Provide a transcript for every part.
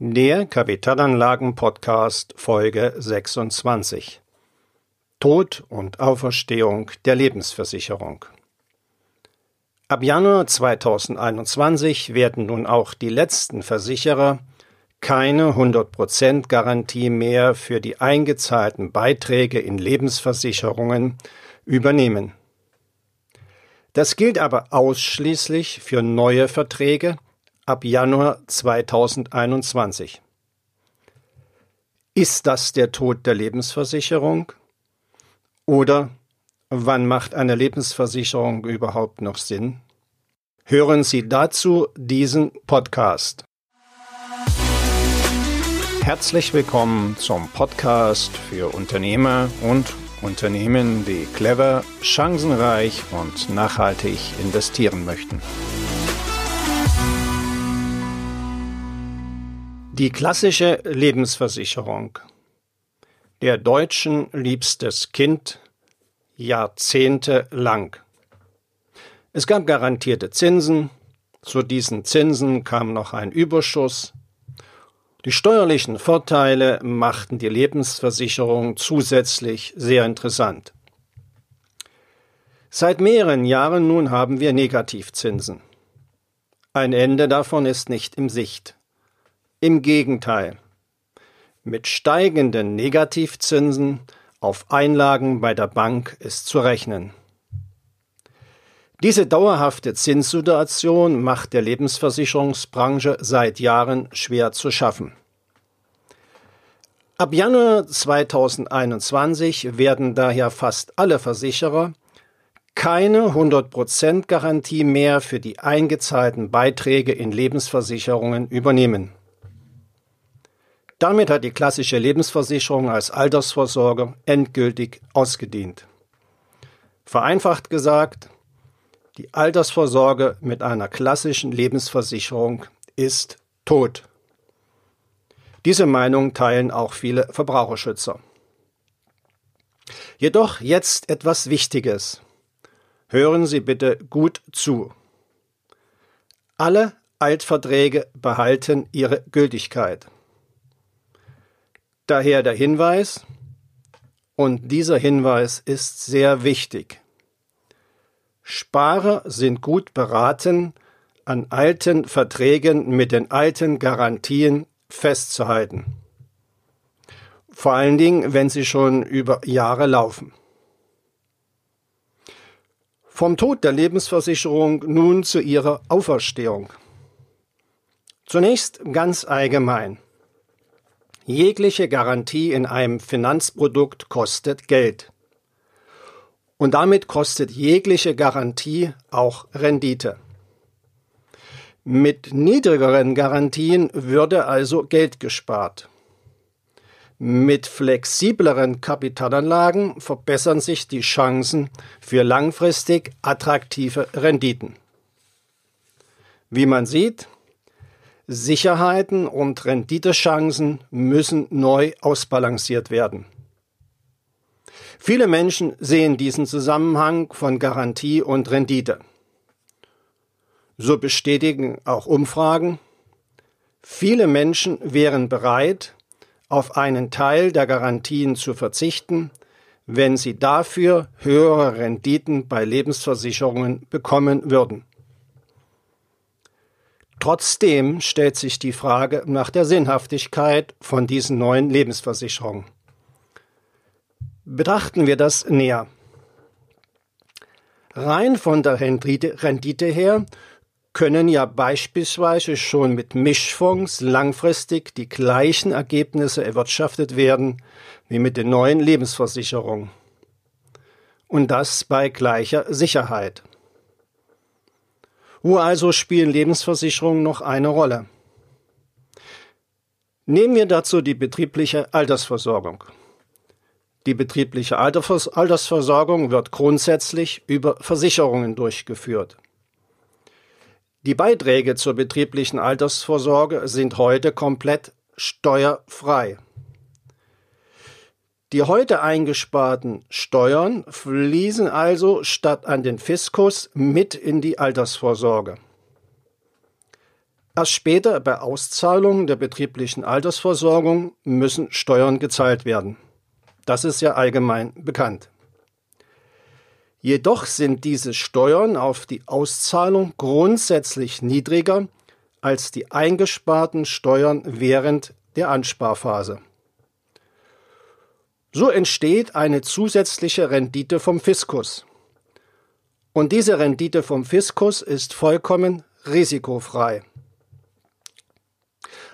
Der Kapitalanlagen-Podcast Folge 26 Tod und Auferstehung der Lebensversicherung. Ab Januar 2021 werden nun auch die letzten Versicherer keine 100% Garantie mehr für die eingezahlten Beiträge in Lebensversicherungen übernehmen. Das gilt aber ausschließlich für neue Verträge ab Januar 2021. Ist das der Tod der Lebensversicherung? Oder wann macht eine Lebensversicherung überhaupt noch Sinn? Hören Sie dazu diesen Podcast. Herzlich willkommen zum Podcast für Unternehmer und Unternehmen, die clever, chancenreich und nachhaltig investieren möchten. Die klassische Lebensversicherung. Der Deutschen liebstes Kind jahrzehntelang. Es gab garantierte Zinsen, zu diesen Zinsen kam noch ein Überschuss. Die steuerlichen Vorteile machten die Lebensversicherung zusätzlich sehr interessant. Seit mehreren Jahren nun haben wir Negativzinsen. Ein Ende davon ist nicht im Sicht. Im Gegenteil. Mit steigenden Negativzinsen auf Einlagen bei der Bank ist zu rechnen. Diese dauerhafte Zinssituation macht der Lebensversicherungsbranche seit Jahren schwer zu schaffen. Ab Januar 2021 werden daher fast alle Versicherer keine 100% Garantie mehr für die eingezahlten Beiträge in Lebensversicherungen übernehmen. Damit hat die klassische Lebensversicherung als Altersvorsorge endgültig ausgedient. Vereinfacht gesagt, die Altersvorsorge mit einer klassischen Lebensversicherung ist tot. Diese Meinung teilen auch viele Verbraucherschützer. Jedoch jetzt etwas Wichtiges. Hören Sie bitte gut zu. Alle Altverträge behalten ihre Gültigkeit. Daher der Hinweis, und dieser Hinweis ist sehr wichtig. Sparer sind gut beraten, an alten Verträgen mit den alten Garantien festzuhalten. Vor allen Dingen, wenn sie schon über Jahre laufen. Vom Tod der Lebensversicherung nun zu ihrer Auferstehung. Zunächst ganz allgemein. Jegliche Garantie in einem Finanzprodukt kostet Geld. Und damit kostet jegliche Garantie auch Rendite. Mit niedrigeren Garantien würde also Geld gespart. Mit flexibleren Kapitalanlagen verbessern sich die Chancen für langfristig attraktive Renditen. Wie man sieht, Sicherheiten und Renditechancen müssen neu ausbalanciert werden. Viele Menschen sehen diesen Zusammenhang von Garantie und Rendite. So bestätigen auch Umfragen, viele Menschen wären bereit, auf einen Teil der Garantien zu verzichten, wenn sie dafür höhere Renditen bei Lebensversicherungen bekommen würden. Trotzdem stellt sich die Frage nach der Sinnhaftigkeit von diesen neuen Lebensversicherungen. Betrachten wir das näher. Rein von der Rendite her können ja beispielsweise schon mit Mischfonds langfristig die gleichen Ergebnisse erwirtschaftet werden wie mit den neuen Lebensversicherungen. Und das bei gleicher Sicherheit. Wo also spielen Lebensversicherungen noch eine Rolle? Nehmen wir dazu die betriebliche Altersversorgung. Die betriebliche Altersversorgung wird grundsätzlich über Versicherungen durchgeführt. Die Beiträge zur betrieblichen Altersvorsorge sind heute komplett steuerfrei. Die heute eingesparten Steuern fließen also statt an den Fiskus mit in die Altersvorsorge. Erst später bei Auszahlungen der betrieblichen Altersversorgung müssen Steuern gezahlt werden. Das ist ja allgemein bekannt. Jedoch sind diese Steuern auf die Auszahlung grundsätzlich niedriger als die eingesparten Steuern während der Ansparphase. So entsteht eine zusätzliche Rendite vom Fiskus. Und diese Rendite vom Fiskus ist vollkommen risikofrei.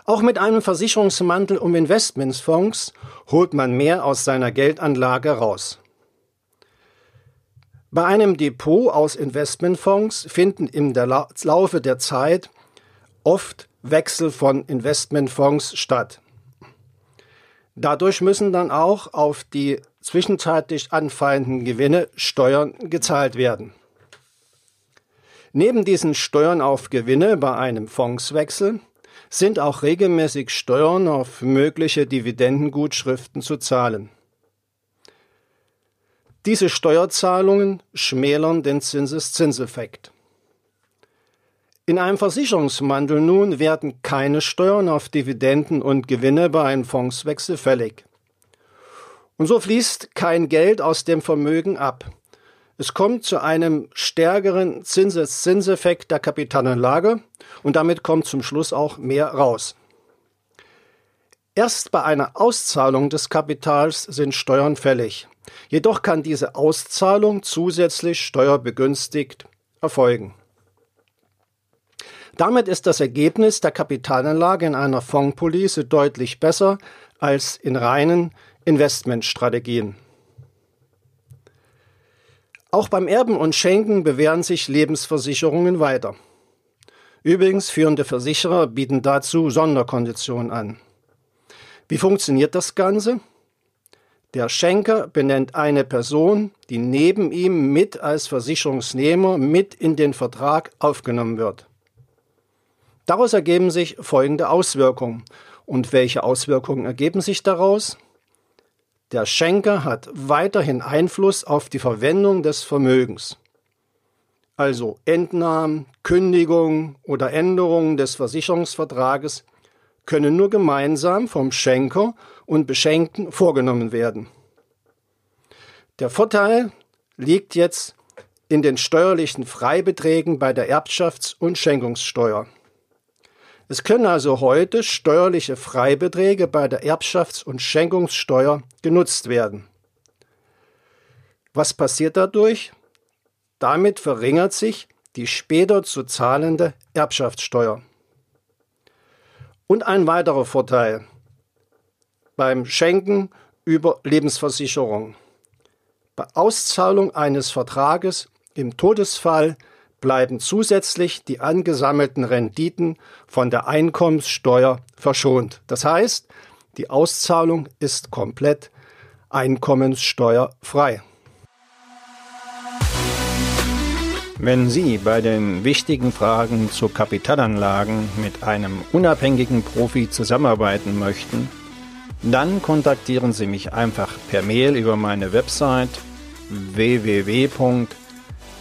Auch mit einem Versicherungsmantel um Investmentsfonds holt man mehr aus seiner Geldanlage raus. Bei einem Depot aus Investmentfonds finden im Laufe der Zeit oft Wechsel von Investmentfonds statt. Dadurch müssen dann auch auf die zwischenzeitlich anfallenden Gewinne Steuern gezahlt werden. Neben diesen Steuern auf Gewinne bei einem Fondswechsel sind auch regelmäßig Steuern auf mögliche Dividendengutschriften zu zahlen. Diese Steuerzahlungen schmälern den Zinseszinseffekt. In einem Versicherungsmantel nun werden keine Steuern auf Dividenden und Gewinne bei einem Fondswechsel fällig. Und so fließt kein Geld aus dem Vermögen ab. Es kommt zu einem stärkeren Zinseszinseffekt der Kapitalanlage und damit kommt zum Schluss auch mehr raus. Erst bei einer Auszahlung des Kapitals sind Steuern fällig. Jedoch kann diese Auszahlung zusätzlich steuerbegünstigt erfolgen. Damit ist das Ergebnis der Kapitalanlage in einer Fondspolice deutlich besser als in reinen Investmentstrategien. Auch beim Erben und Schenken bewähren sich Lebensversicherungen weiter. Übrigens, führende Versicherer bieten dazu Sonderkonditionen an. Wie funktioniert das Ganze? Der Schenker benennt eine Person, die neben ihm mit als Versicherungsnehmer mit in den Vertrag aufgenommen wird. Daraus ergeben sich folgende Auswirkungen. Und welche Auswirkungen ergeben sich daraus? Der Schenker hat weiterhin Einfluss auf die Verwendung des Vermögens. Also Entnahmen, Kündigungen oder Änderungen des Versicherungsvertrages können nur gemeinsam vom Schenker und Beschenkten vorgenommen werden. Der Vorteil liegt jetzt in den steuerlichen Freibeträgen bei der Erbschafts- und Schenkungssteuer. Es können also heute steuerliche Freibeträge bei der Erbschafts- und Schenkungssteuer genutzt werden. Was passiert dadurch? Damit verringert sich die später zu zahlende Erbschaftssteuer. Und ein weiterer Vorteil beim Schenken über Lebensversicherung. Bei Auszahlung eines Vertrages im Todesfall bleiben zusätzlich die angesammelten Renditen von der Einkommenssteuer verschont. Das heißt, die Auszahlung ist komplett einkommenssteuerfrei. Wenn Sie bei den wichtigen Fragen zu Kapitalanlagen mit einem unabhängigen Profi zusammenarbeiten möchten, dann kontaktieren Sie mich einfach per Mail über meine Website